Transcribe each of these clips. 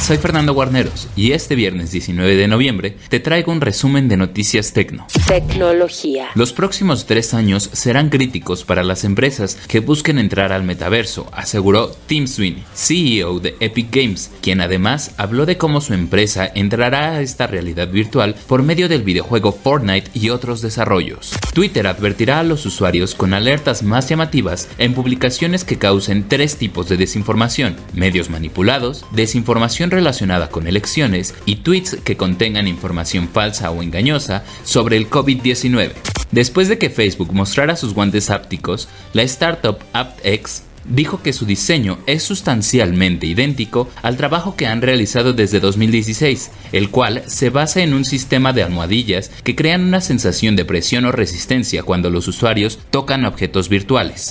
Soy Fernando Guarneros y este viernes 19 de noviembre te traigo un resumen de noticias tecno. Tecnología. Los próximos tres años serán críticos para las empresas que busquen entrar al metaverso, aseguró Tim Sweeney, CEO de Epic Games, quien además habló de cómo su empresa entrará a esta realidad virtual por medio del videojuego Fortnite y otros desarrollos. Twitter advertirá a los usuarios con alertas más llamativas en publicaciones que causen tres tipos de desinformación, medios manipulados, desinformación relacionada con elecciones y tweets que contengan información falsa o engañosa sobre el COVID-19. Después de que Facebook mostrara sus guantes ápticos, la startup AptX dijo que su diseño es sustancialmente idéntico al trabajo que han realizado desde 2016, el cual se basa en un sistema de almohadillas que crean una sensación de presión o resistencia cuando los usuarios tocan objetos virtuales.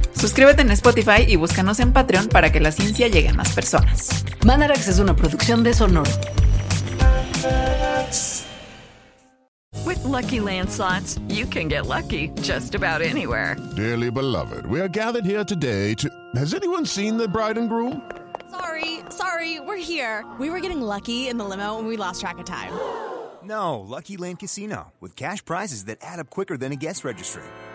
Suscríbete en Spotify y búscanos en Patreon para que la ciencia llegue a más personas. Manarax es una producción de Sonoro. With lucky landslots, you can get lucky just about anywhere. Dearly beloved, we are gathered here today to. Has anyone seen the bride and groom? Sorry, sorry, we're here. We were getting lucky in the limo and we lost track of time. No, Lucky Land Casino, with cash prizes that add up quicker than a guest registry.